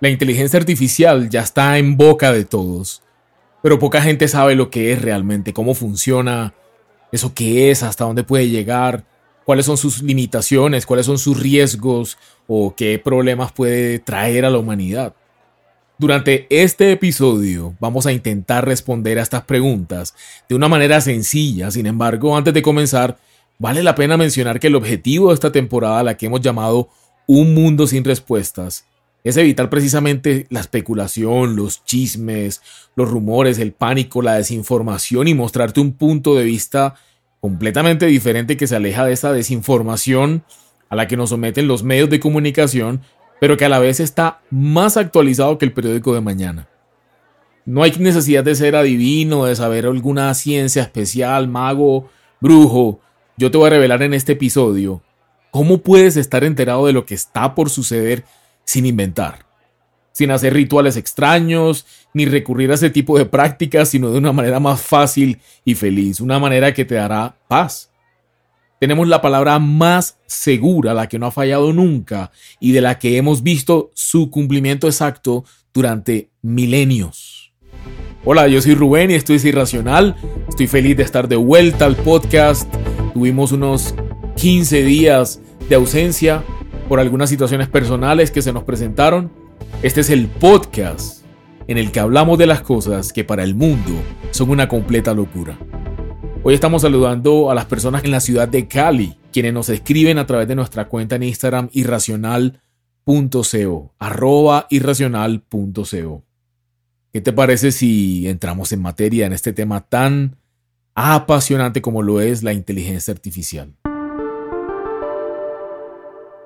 La inteligencia artificial ya está en boca de todos, pero poca gente sabe lo que es realmente, cómo funciona, eso qué es, hasta dónde puede llegar, cuáles son sus limitaciones, cuáles son sus riesgos o qué problemas puede traer a la humanidad. Durante este episodio vamos a intentar responder a estas preguntas de una manera sencilla, sin embargo, antes de comenzar, vale la pena mencionar que el objetivo de esta temporada, la que hemos llamado Un Mundo sin Respuestas, es evitar precisamente la especulación, los chismes, los rumores, el pánico, la desinformación y mostrarte un punto de vista completamente diferente que se aleja de esa desinformación a la que nos someten los medios de comunicación pero que a la vez está más actualizado que el periódico de mañana. No hay necesidad de ser adivino, de saber alguna ciencia especial, mago, brujo. Yo te voy a revelar en este episodio cómo puedes estar enterado de lo que está por suceder sin inventar, sin hacer rituales extraños, ni recurrir a ese tipo de prácticas, sino de una manera más fácil y feliz, una manera que te dará paz tenemos la palabra más segura, la que no ha fallado nunca y de la que hemos visto su cumplimiento exacto durante milenios. Hola, yo soy Rubén y esto es Irracional. Estoy feliz de estar de vuelta al podcast. Tuvimos unos 15 días de ausencia por algunas situaciones personales que se nos presentaron. Este es el podcast en el que hablamos de las cosas que para el mundo son una completa locura. Hoy estamos saludando a las personas en la ciudad de Cali, quienes nos escriben a través de nuestra cuenta en Instagram irracional.co, arroba irracional.co. ¿Qué te parece si entramos en materia en este tema tan apasionante como lo es la inteligencia artificial?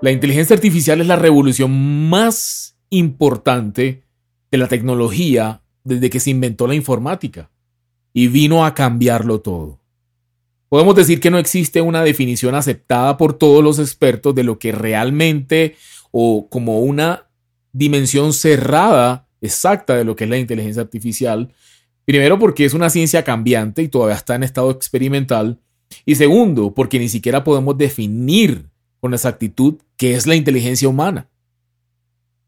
La inteligencia artificial es la revolución más importante de la tecnología desde que se inventó la informática y vino a cambiarlo todo. Podemos decir que no existe una definición aceptada por todos los expertos de lo que realmente o como una dimensión cerrada exacta de lo que es la inteligencia artificial. Primero porque es una ciencia cambiante y todavía está en estado experimental. Y segundo, porque ni siquiera podemos definir con exactitud qué es la inteligencia humana.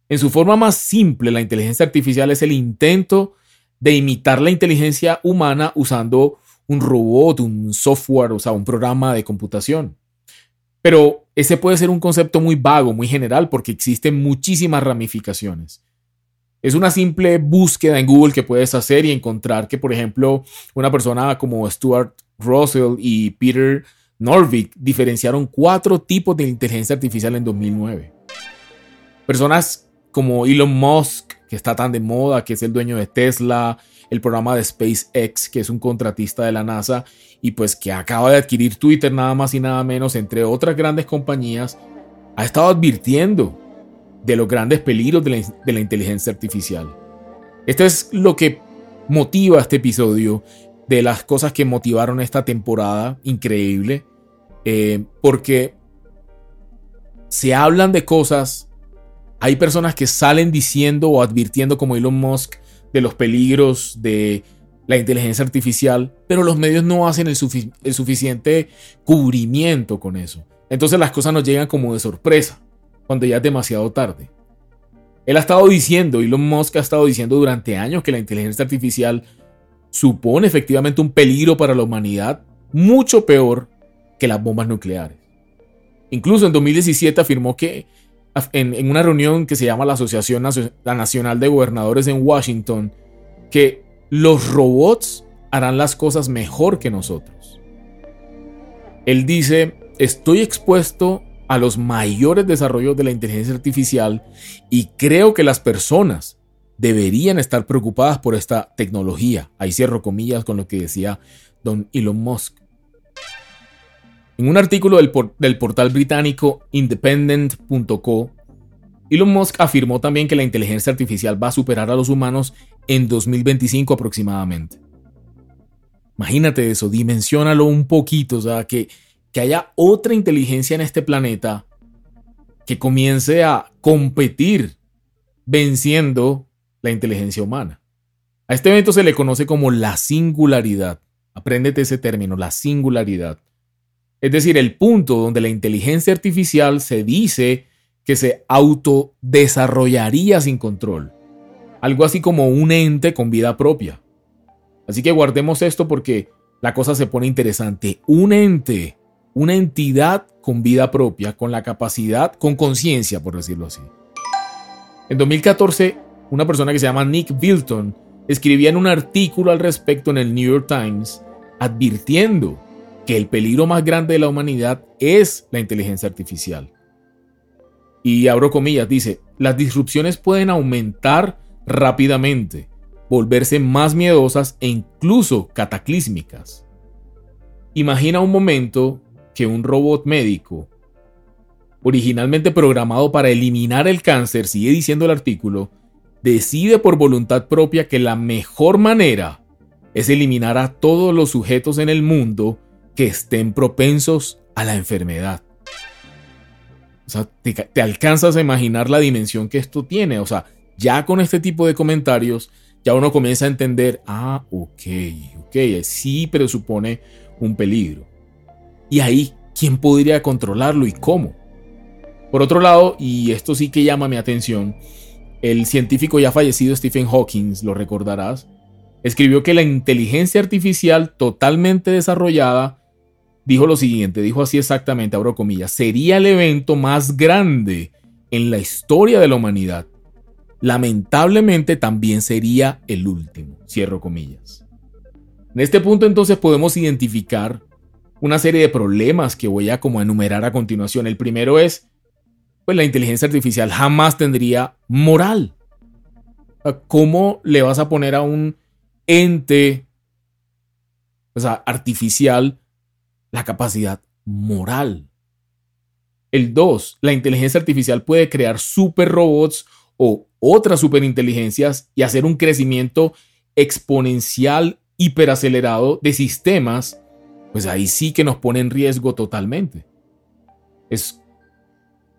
En su forma más simple, la inteligencia artificial es el intento de imitar la inteligencia humana usando un robot, un software, o sea, un programa de computación. Pero ese puede ser un concepto muy vago, muy general, porque existen muchísimas ramificaciones. Es una simple búsqueda en Google que puedes hacer y encontrar que, por ejemplo, una persona como Stuart Russell y Peter Norvig diferenciaron cuatro tipos de inteligencia artificial en 2009. Personas como Elon Musk, que está tan de moda, que es el dueño de Tesla, el programa de SpaceX, que es un contratista de la NASA y pues que acaba de adquirir Twitter nada más y nada menos, entre otras grandes compañías, ha estado advirtiendo de los grandes peligros de la, inteligencia artificial. Esto es lo que motiva este episodio, de las cosas que motivaron esta temporada increíble, eh, porque se hablan de cosas, hay personas que salen diciendo o advirtiendo como Elon Musk de los peligros de la inteligencia artificial, pero los medios no hacen el, suficiente cubrimiento con eso. Entonces las cosas nos llegan como de sorpresa, cuando ya es demasiado tarde. Él ha estado diciendo, Elon Musk ha estado diciendo durante años que la inteligencia artificial supone efectivamente un peligro para la humanidad mucho peor que las bombas nucleares. Incluso en 2017 afirmó que en, una reunión que se llama la Asociación Nacional de Gobernadores en Washington, que los robots harán las cosas mejor que nosotros. Él dice, estoy expuesto a los mayores desarrollos de la inteligencia artificial y creo que las personas deberían estar preocupadas por esta tecnología. Ahí cierro comillas con lo que decía don Elon Musk. En un artículo del, portal británico independent.co, Elon Musk afirmó también que la inteligencia artificial va a superar a los humanos en 2025 aproximadamente. Imagínate eso, dimensionalo un poquito, o sea, que, que haya otra inteligencia en este planeta que comience a competir venciendo la inteligencia humana. A este evento se le conoce como la singularidad. Apréndete ese término, la singularidad. Es decir, el punto donde la inteligencia artificial se dice que se autodesarrollaría sin control. Algo así como un ente con vida propia. Así que guardemos esto porque la cosa se pone interesante. Un ente, una entidad con vida propia, con la capacidad, con conciencia, por decirlo así. En 2014, una persona que se llama Nick Bilton escribía en un artículo al respecto en el New York Times advirtiendo que el peligro más grande de la humanidad es la inteligencia artificial. Y abro comillas, dice, las disrupciones pueden aumentar rápidamente, volverse más miedosas e incluso cataclísmicas. Imagina un momento que un robot médico, originalmente programado para eliminar el cáncer, sigue diciendo el artículo, decide por voluntad propia que la mejor manera es eliminar a todos los sujetos en el mundo que estén propensos a la enfermedad. O sea, te, alcanzas a imaginar la dimensión que esto tiene. O sea, ya con este tipo de comentarios, ya uno comienza a entender, ah, ok, ok, sí presupone un peligro. Y ahí, ¿quién podría controlarlo y cómo? Por otro lado, y esto sí que llama mi atención, el científico ya fallecido Stephen Hawking, lo recordarás, escribió que la inteligencia artificial totalmente desarrollada dijo lo siguiente, dijo así exactamente, abro comillas, sería el evento más grande en la historia de la humanidad. Lamentablemente también sería el último, cierro comillas. En este punto entonces podemos identificar una serie de problemas que voy a como enumerar a continuación. El primero es, pues la inteligencia artificial jamás tendría moral. ¿Cómo le vas a poner a un ente artificial la capacidad moral. El 2. La inteligencia artificial puede crear super robots o otras superinteligencias y hacer un crecimiento exponencial hiperacelerado de sistemas, pues ahí sí que nos pone en riesgo totalmente. Es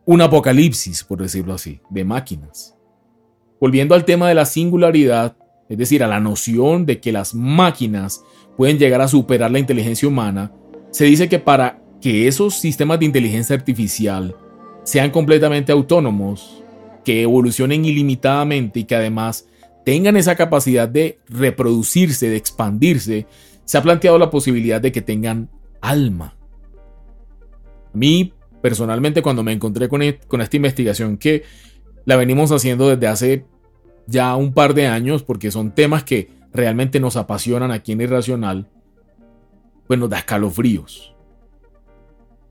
un apocalipsis, por decirlo así, de máquinas. Volviendo al tema de la singularidad, es decir, a la noción de que las máquinas pueden llegar a superar la inteligencia humana, se dice que para que esos sistemas de inteligencia artificial sean completamente autónomos, que evolucionen ilimitadamente y que además tengan esa capacidad de reproducirse, de expandirse, se ha planteado la posibilidad de que tengan alma. A mí, personalmente, cuando me encontré con, e-, esta investigación que la venimos haciendo desde hace ya un par de años, porque son temas que realmente nos apasionan aquí en Irracional, pues nos da escalofríos.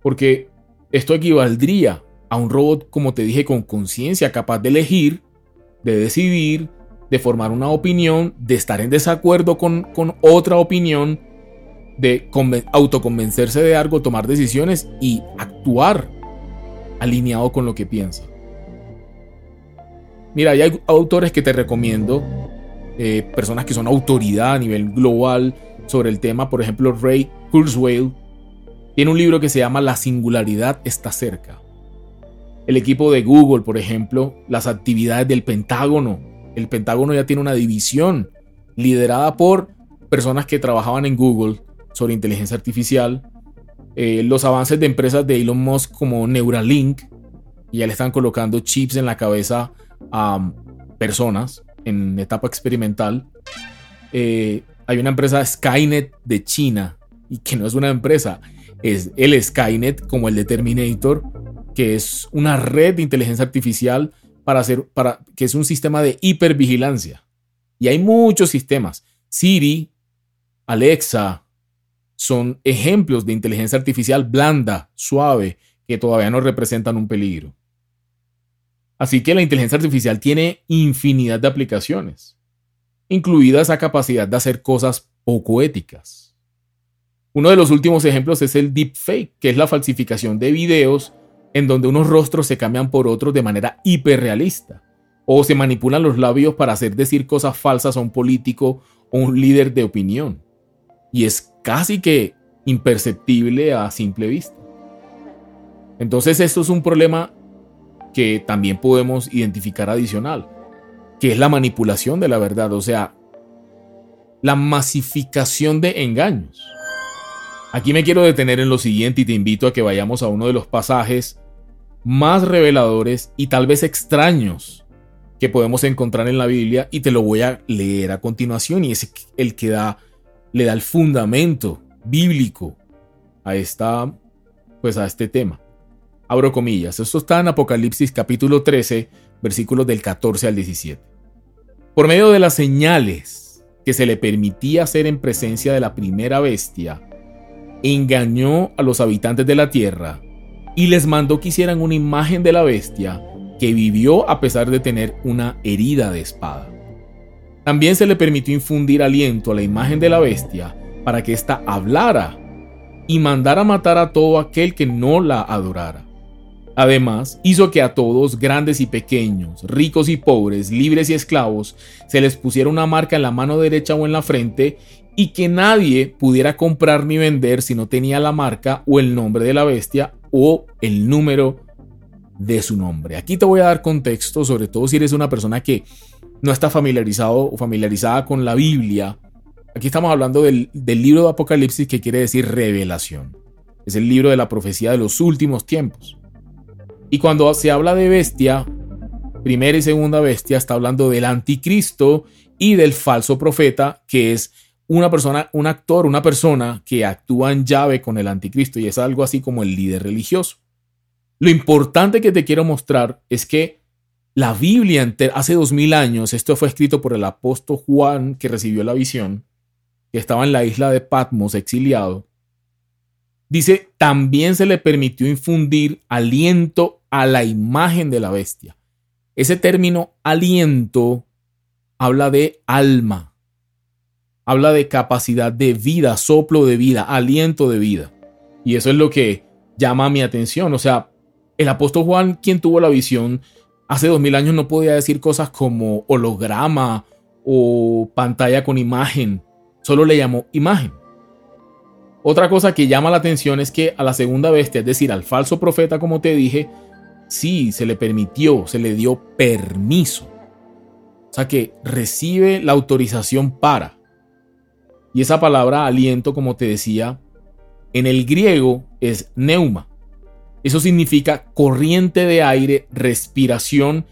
Porque esto equivaldría a un robot, como te dije, con conciencia, capaz de elegir, de decidir, de formar una opinión, de estar en desacuerdo con, con otra opinión, de autoconvencerse de algo, tomar decisiones y actuar alineado con lo que piensa. Mira, hay autores que te recomiendo, eh, personas que son autoridad a nivel global sobre el tema, por ejemplo, Ray Kurzweil, tiene un libro que se llama La singularidad está cerca. El equipo de Google, por ejemplo, las actividades del Pentágono. El Pentágono ya tiene una división liderada por personas que trabajaban en Google sobre inteligencia artificial. Eh, los avances de empresas de Elon Musk como Neuralink, ya le están colocando chips en la cabeza a personas en etapa experimental. Eh, hay una empresa Skynet de China, y que no es una empresa, es el Skynet como el de Terminator, que es una red de inteligencia artificial para hacer, para, que es un sistema de hipervigilancia. Y hay muchos sistemas. Siri, Alexa, son ejemplos de inteligencia artificial blanda, suave, que todavía no representan un peligro. Así que la inteligencia artificial tiene infinidad de aplicaciones, incluida esa capacidad de hacer cosas poco éticas. Uno de los últimos ejemplos es el deepfake, que es la falsificación de videos en donde unos rostros se cambian por otros de manera hiperrealista, o se manipulan los labios para hacer decir cosas falsas a un político o un líder de opinión. Y es casi que imperceptible a simple vista. Entonces esto es un problema que también podemos identificar adicional, que es la manipulación de la verdad, o sea, la masificación de engaños. Aquí me quiero detener en lo siguiente y te invito a que vayamos a uno de los pasajes más reveladores y tal vez extraños que podemos encontrar en la Biblia y te lo voy a leer a continuación y es el que da le da el fundamento bíblico a esta pues a este tema. Abro comillas, esto está en Apocalipsis capítulo 13, versículos del 14 al 17. Por medio de las señales que se le permitía hacer en presencia de la primera bestia, engañó a los habitantes de la tierra y les mandó que hicieran una imagen de la bestia que vivió a pesar de tener una herida de espada. También se le permitió infundir aliento a la imagen de la bestia para que ésta hablara y mandara matar a todo aquel que no la adorara. Además, hizo que a todos, grandes y pequeños, ricos y pobres, libres y esclavos, se les pusiera una marca en la mano derecha o en la frente y que nadie pudiera comprar ni vender si no tenía la marca o el nombre de la bestia o el número de su nombre. Aquí te voy a dar contexto, sobre todo si eres una persona que no está familiarizado o familiarizada con la Biblia. Aquí estamos hablando del, del libro de Apocalipsis que quiere decir revelación. Es el libro de la profecía de los últimos tiempos. Y cuando se habla de bestia, primera y segunda bestia, está hablando del anticristo y del falso profeta, que es una persona, un actor, una persona que actúa en llave con el anticristo y es algo así como el líder religioso. Lo importante que te quiero mostrar es que la Biblia hace dos mil años, esto fue escrito por el apóstol Juan que recibió la visión, que estaba en la isla de Patmos exiliado, dice, también se le permitió infundir aliento a la imagen de la bestia. Ese término aliento habla de alma, habla de capacidad de vida, soplo de vida, aliento de vida. Y eso es lo que llama mi atención. O sea, el apóstol Juan, quien tuvo la visión hace dos mil años, no podía decir cosas como holograma o pantalla con imagen, solo le llamó imagen. Otra cosa que llama la atención es que a la segunda bestia, es decir, al falso profeta, como te dije, sí, se le permitió, se le dio permiso. O sea que recibe la autorización para. Y esa palabra aliento, como te decía, en el griego es neuma, eso significa corriente de aire, respiración,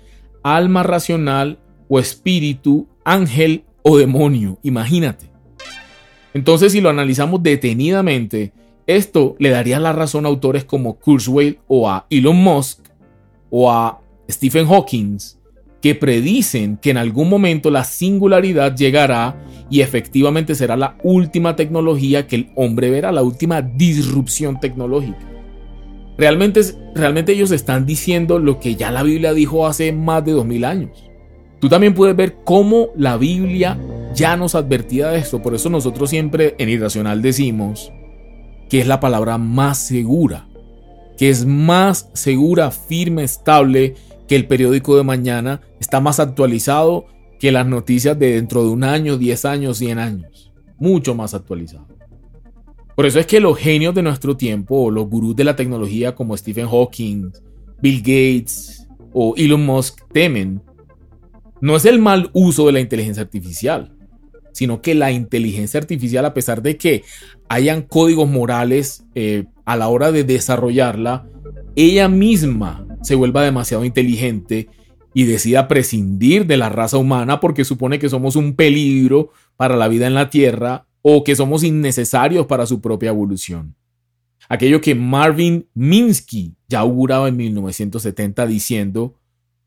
alma racional o espíritu, ángel o demonio. Imagínate. Entonces, si lo analizamos detenidamente, esto le daría la razón a autores como Kurzweil o a Elon Musk o a Stephen Hawking, que predicen que en algún momento la singularidad llegará y efectivamente será la última tecnología que el hombre verá, la última disrupción tecnológica. Realmente, realmente ellos están diciendo lo que ya la Biblia dijo hace más de dos mil años. Tú también puedes ver cómo la Biblia ya nos advertía de esto. Por eso nosotros siempre en Irracional decimos que es la palabra más segura, que es más segura, firme, estable que el periódico de mañana, está más actualizado que las noticias de dentro de un año, diez años, cien años. Mucho más actualizado. Por eso es que los genios de nuestro tiempo, o los gurús de la tecnología como Stephen Hawking, Bill Gates o Elon Musk temen, no es el mal uso de la inteligencia artificial, sino que la inteligencia artificial, a pesar de que hayan códigos morales eh, a la hora de desarrollarla, ella misma se vuelva demasiado inteligente y decida prescindir de la raza humana porque supone que somos un peligro para la vida en la Tierra o que somos innecesarios para su propia evolución. Aquello que Marvin Minsky ya auguraba en 1970 diciendo,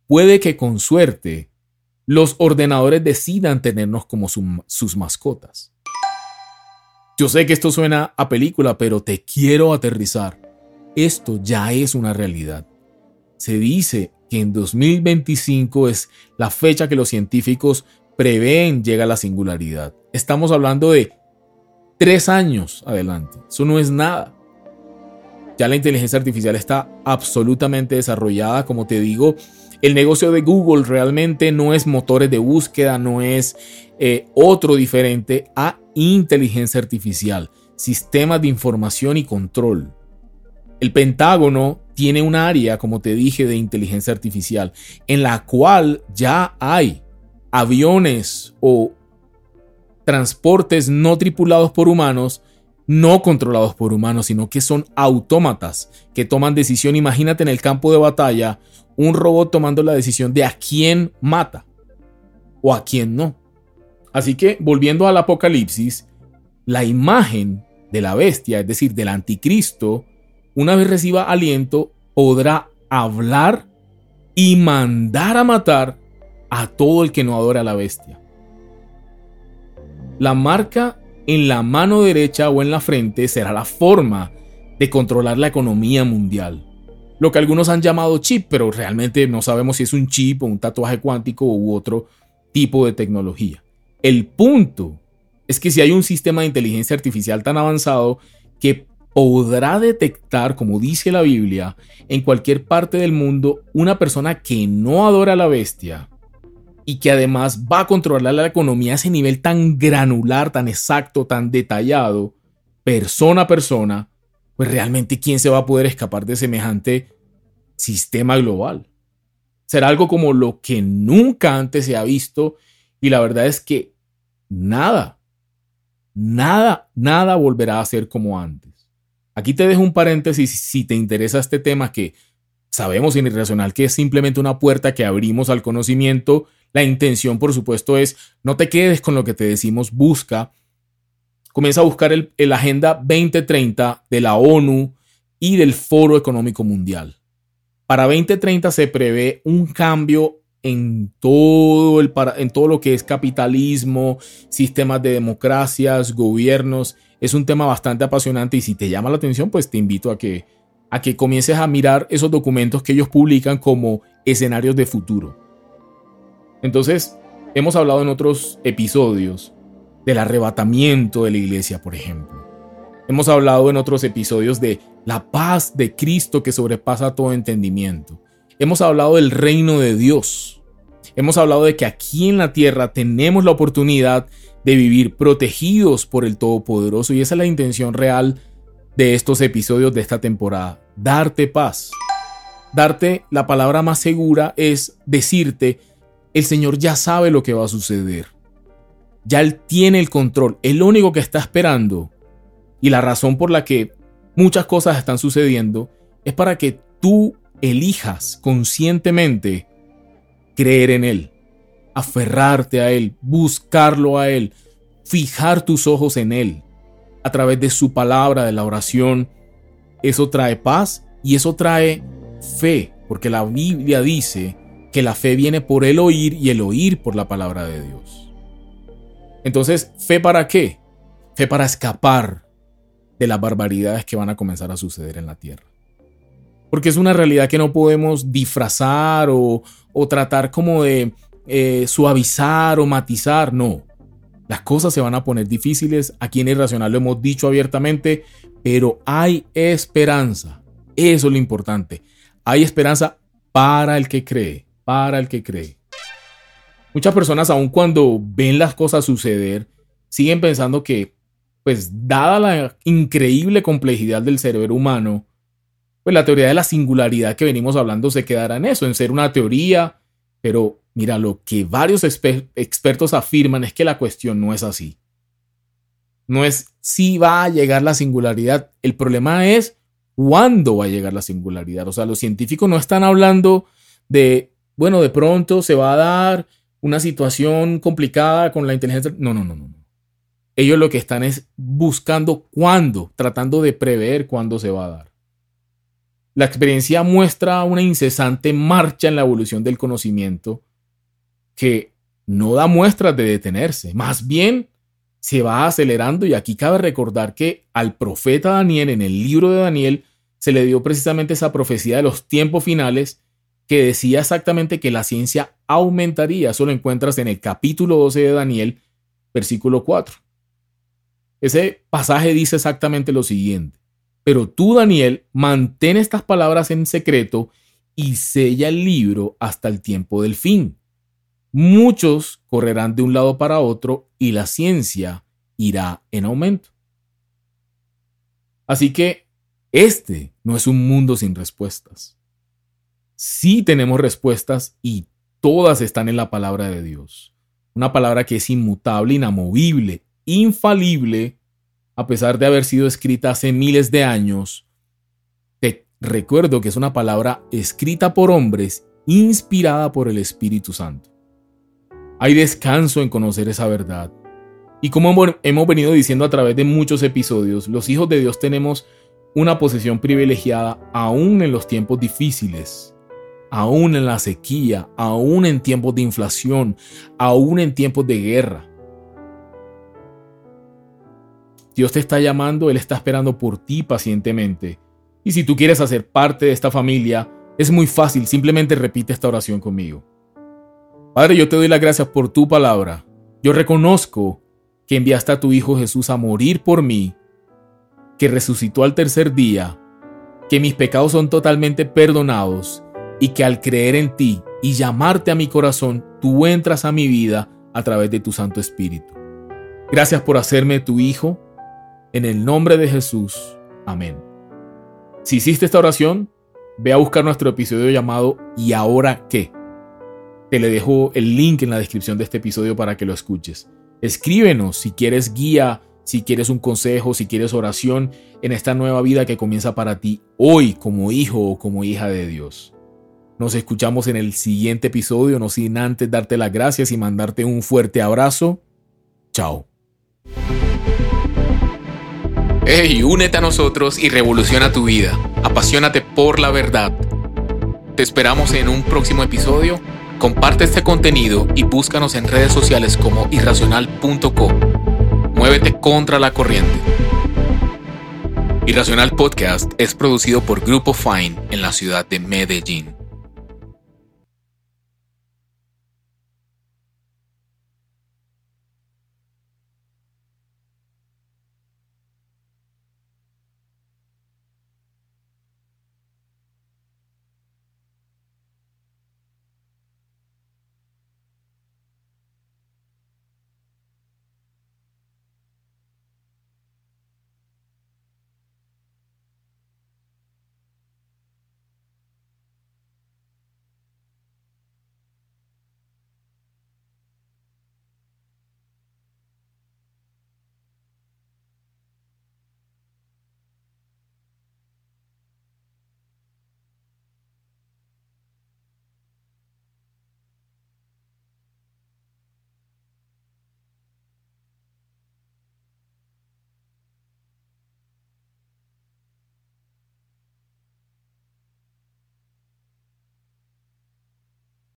puede que con suerte los ordenadores decidan tenernos como sus mascotas. Yo sé que esto suena a película, pero te quiero aterrizar. Esto ya es una realidad. Se dice que en 2025 es la fecha que los científicos prevén llega la singularidad. Estamos hablando de tres años adelante. Eso no es nada. Ya la inteligencia artificial está absolutamente desarrollada. Como te digo, el negocio de Google realmente no es motores de búsqueda, no es eh, otro diferente a inteligencia artificial, sistemas de información y control. El Pentágono tiene un área, como te dije, de inteligencia artificial, en la cual ya hay aviones o transportes no tripulados por humanos no controlados por humanos, sino que son autómatas que toman decisión. Imagínate en el campo de batalla un robot tomando la decisión de a quién mata o a quién no. Así que, volviendo al Apocalipsis, la imagen de la bestia, es decir, del anticristo, una vez reciba aliento, podrá hablar y mandar a matar a todo el que no adora a la bestia. La marca en la mano derecha o en la frente será la forma de controlar la economía mundial. Lo que algunos han llamado chip, pero realmente no sabemos si es un chip o un tatuaje cuántico u otro tipo de tecnología. El punto es que si hay un sistema de inteligencia artificial tan avanzado que podrá detectar, como dice la Biblia, en cualquier parte del mundo una persona que no adora a la bestia y que además va a controlar la economía a ese nivel tan granular, tan exacto, tan detallado, persona a persona, pues realmente quién se va a poder escapar de semejante sistema global. Será algo como lo que nunca antes se ha visto y la verdad es que nada, nada, nada volverá a ser como antes. Aquí te dejo un paréntesis si te interesa este tema que sabemos en Irracional que es simplemente una puerta que abrimos al conocimiento. La intención, por supuesto, es no te quedes con lo que te decimos, busca. Comienza a buscar el, el Agenda 2030 de la ONU y del Foro Económico Mundial. Para 2030 se prevé un cambio en todo, el, en todo lo que es capitalismo, sistemas de democracias, gobiernos. Es un tema bastante apasionante y si te llama la atención, pues te invito a que, a que comiences a mirar esos documentos que ellos publican como escenarios de futuro. Entonces, hemos hablado en otros episodios del arrebatamiento de la iglesia, por ejemplo. Hemos hablado en otros episodios de la paz de Cristo que sobrepasa todo entendimiento. Hemos hablado del reino de Dios. Hemos hablado de que aquí en la tierra tenemos la oportunidad de vivir protegidos por el Todopoderoso y esa es la intención real de estos episodios de esta temporada. Darte paz. Darte la palabra más segura es decirte, el Señor ya sabe lo que va a suceder. Ya Él tiene el control. El único que está esperando y la razón por la que muchas cosas están sucediendo es para que tú elijas conscientemente creer en Él, aferrarte a Él, buscarlo a Él, fijar tus ojos en Él, a través de su palabra, de la oración, eso trae paz y eso trae fe, porque la Biblia dice que la fe viene por el oír y el oír por la palabra de Dios. Entonces, ¿fe para qué? Fe para escapar de las barbaridades que van a comenzar a suceder en la tierra porque es una realidad que no podemos disfrazar o, tratar como de eh, suavizar o matizar, no. Las cosas se van a poner difíciles, aquí en Irracional lo hemos dicho abiertamente, pero hay esperanza, eso es lo importante. Hay esperanza para el que cree, para el que cree. Muchas personas, aun cuando ven las cosas suceder, siguen pensando que, pues, dada la increíble complejidad del cerebro humano, pues la teoría de la singularidad que venimos hablando se quedará en eso, en ser una teoría, pero mira, lo que varios expertos afirman es que la cuestión no es así. No es si va a llegar la singularidad, el problema es cuándo va a llegar la singularidad. O sea, los científicos no están hablando de, bueno, de pronto se va a dar una situación complicada con la inteligencia. No, no, no, no. Ellos lo que están es buscando cuándo, tratando de prever cuándo se va a dar. La experiencia muestra una incesante marcha en la evolución del conocimiento que no da muestras de detenerse, más bien se va acelerando y aquí cabe recordar que al profeta Daniel en el libro de Daniel se le dio precisamente esa profecía de los tiempos finales que decía exactamente que la ciencia aumentaría. Eso lo encuentras en el capítulo 12 de Daniel, versículo 4. Ese pasaje dice exactamente lo siguiente. Pero tú, Daniel, mantén estas palabras en secreto y sella el libro hasta el tiempo del fin. Muchos correrán de un lado para otro y la ciencia irá en aumento. Así que este no es un mundo sin respuestas. Sí tenemos respuestas y todas están en la palabra de Dios. Una palabra que es inmutable, inamovible, infalible a pesar de haber sido escrita hace miles de años, te recuerdo que es una palabra escrita por hombres, inspirada por el Espíritu Santo. Hay descanso en conocer esa verdad. Y como hemos venido diciendo a través de muchos episodios, los hijos de Dios tenemos una posición privilegiada aún en los tiempos difíciles, aún en la sequía, aún en tiempos de inflación, aún en tiempos de guerra. Dios te está llamando, Él está esperando por ti pacientemente. Y si tú quieres hacer parte de esta familia, es muy fácil, simplemente repite esta oración conmigo. Padre, yo te doy las gracias por tu palabra. Yo reconozco que enviaste a tu Hijo Jesús a morir por mí, que resucitó al tercer día, que mis pecados son totalmente perdonados y que al creer en ti y llamarte a mi corazón, tú entras a mi vida a través de tu Santo Espíritu. Gracias por hacerme tu Hijo en el nombre de Jesús. Amén. Si hiciste esta oración, ve a buscar nuestro episodio llamado ¿Y ahora qué? Te le dejo el link en la descripción de este episodio para que lo escuches. Escríbenos si quieres guía, si quieres un consejo, si quieres oración en esta nueva vida que comienza para ti hoy como hijo o como hija de Dios. Nos escuchamos en el siguiente episodio, no sin antes darte las gracias y mandarte un fuerte abrazo. Chao. Hey, únete a nosotros y revoluciona tu vida. Apasionate por la verdad. Te esperamos en un próximo episodio. Comparte este contenido y búscanos en redes sociales como irracional.co. Muévete contra la corriente. Irracional Podcast es producido por Grupo Fine en la ciudad de Medellín.